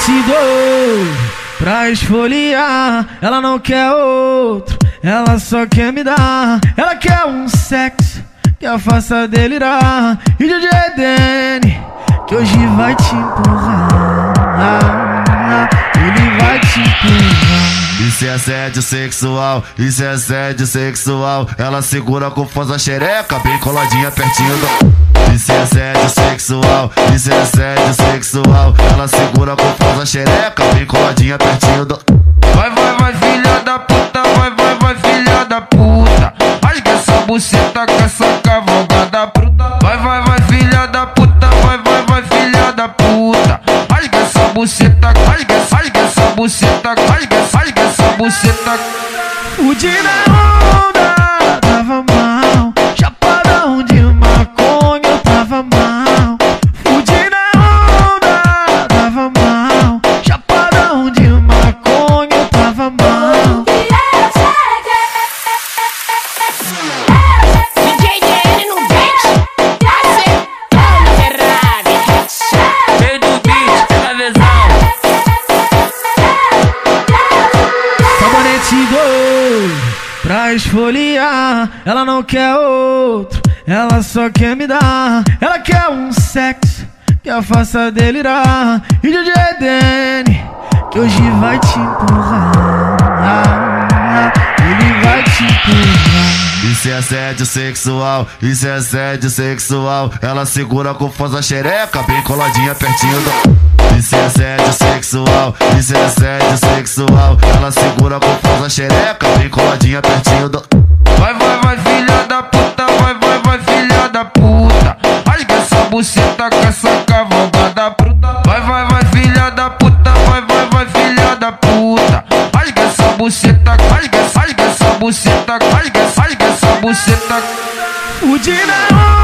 Sabonete doido pra esfoliar. Ela não quer outro, ela só quer me dar. Ela quer um sexo que a faça delirar. E DJ Dene, que hoje vai te empurrar. Assédio sexual, isso é assédio sexual. Ela segura com força a xereca, bem coladinha pertinho do. Isso é assédio sexual, isso é assédio sexual. Ela segura com força a xereca, bem coladinha pertinho do. Vai, vai, vai, filha da puta, vai, vai, vai, filha da puta. Rasga essa buceta com essa cavalgada bruta. Vai, vai, vai, filha da puta, vai, vai, vai, filha da puta. Rasga essa buceta, rasga, rasga essa buceta, rasga, buceta. Fude na onda, tava mal. Chapadão de maconha, tava mal. Fude na onda, tava mal. Chapadão de maconha, tava mal. Esfoliar. Ela não quer outro, ela só quer me dar. Ela quer um sexo que a faça delirar. E DJ Dene, que hoje vai te empurrar. Ele vai te empurrar. Isso é assédio sexual, isso é assédio sexual. Ela segura com força a xereca, bem coladinha pertinho do. Isso é assédio sexual, isso é assédio sexual. Ela segura com força a xereca, bem coladinha pertinho do. Vai, vai, vai, filha da puta, vai, vai, vai, filha da puta. Rasga essa buceta com essa cavalgada bruta. Vai, vai, vai, filha da puta, vai, vai, vai, filha da puta. Rasga essa buceta, rasga, rasga essa buceta, rasga, rasga essa buceta. Fude na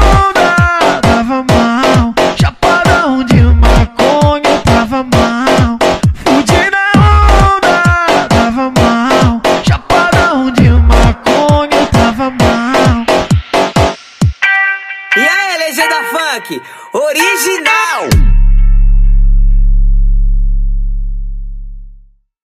funk, original!